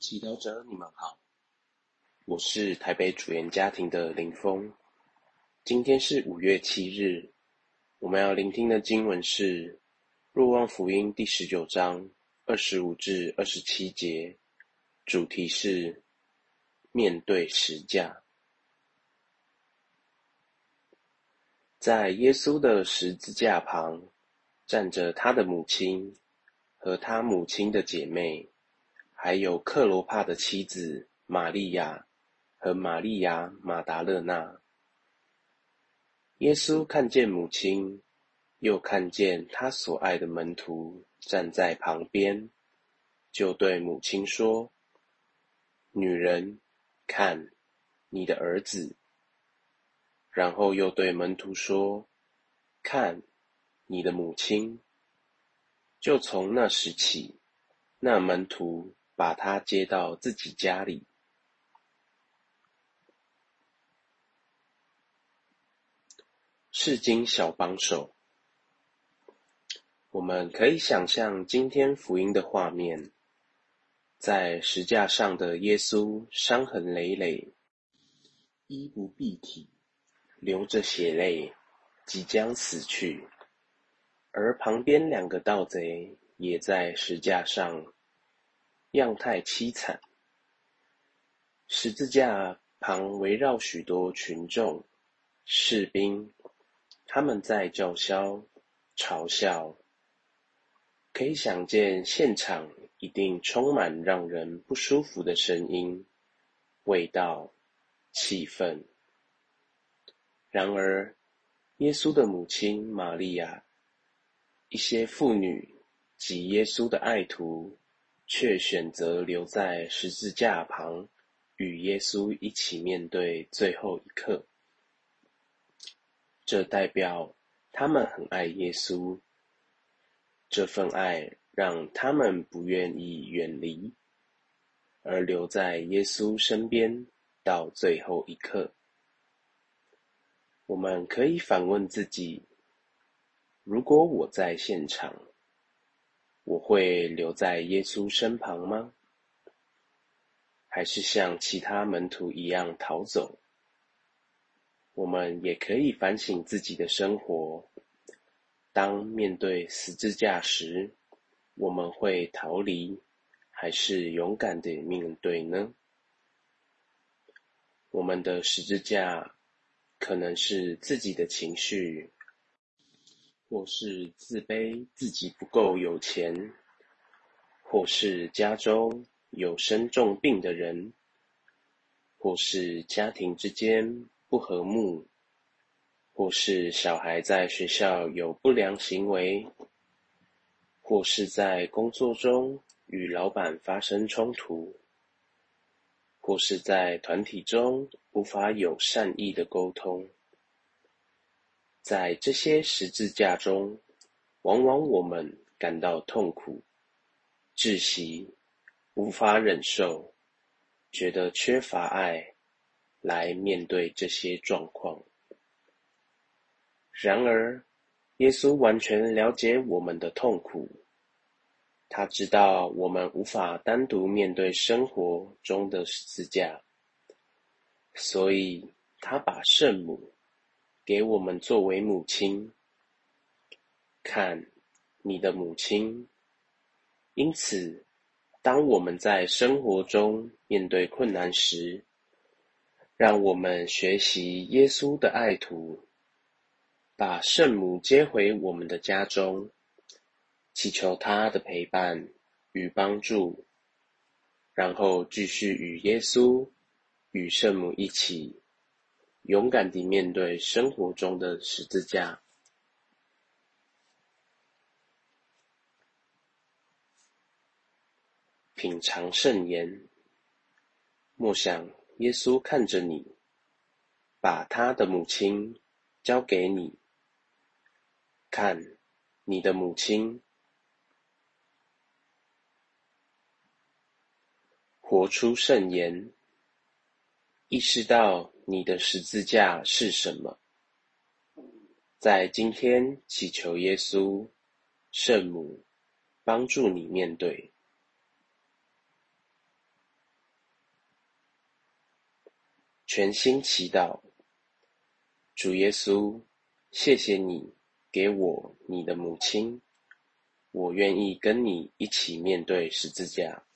祈祷者，你们好，我是台北主言家庭的林峰。今天是五月七日，我们要聆听的经文是《若望福音》第十九章二十五至二十七节，主题是面对十架。在耶稣的十字架旁，站着他的母亲和他母亲的姐妹。还有克罗帕的妻子玛利亚和玛利亚马达勒纳。耶稣看见母亲，又看见他所爱的门徒站在旁边，就对母亲说：“女人，看你的儿子。”然后又对门徒说：“看你的母亲。”就从那时起，那门徒。把他接到自己家里。世金小帮手，我们可以想象今天福音的画面：在石架上的耶稣伤痕累累，衣不蔽体，流着血泪，即将死去；而旁边两个盗贼也在石架上。样态凄惨，十字架旁围绕许多群众、士兵，他们在叫嚣、嘲笑。可以想见，现场一定充满让人不舒服的声音、味道、气氛。然而，耶稣的母亲玛利亚、一些妇女及耶稣的爱徒。却选择留在十字架旁，与耶稣一起面对最后一刻。这代表他们很爱耶稣，这份爱让他们不愿意远离，而留在耶稣身边到最后一刻。我们可以反问自己：如果我在现场？我会留在耶稣身旁吗？还是像其他门徒一样逃走？我们也可以反省自己的生活。当面对十字架时，我们会逃离，还是勇敢的面对呢？我们的十字架可能是自己的情绪。或是自卑自己不够有钱，或是家中有生重病的人，或是家庭之间不和睦，或是小孩在学校有不良行为，或是在工作中与老板发生冲突，或是在团体中无法有善意的沟通。在这些十字架中，往往我们感到痛苦、窒息、无法忍受，觉得缺乏爱，来面对这些状况。然而，耶稣完全了解我们的痛苦，他知道我们无法单独面对生活中的十字架，所以他把圣母。给我们作为母亲，看你的母亲。因此，当我们在生活中面对困难时，让我们学习耶稣的爱徒，把圣母接回我们的家中，祈求她的陪伴与帮助，然后继续与耶稣与圣母一起。勇敢地面对生活中的十字架，品尝圣言。默想耶稣看着你，把他的母亲交给你，看你的母亲，活出圣言，意识到。你的十字架是什么？在今天祈求耶稣圣母帮助你面对。全心祈祷主耶稣谢谢你给我你的母亲我愿意跟你一起面对十字架。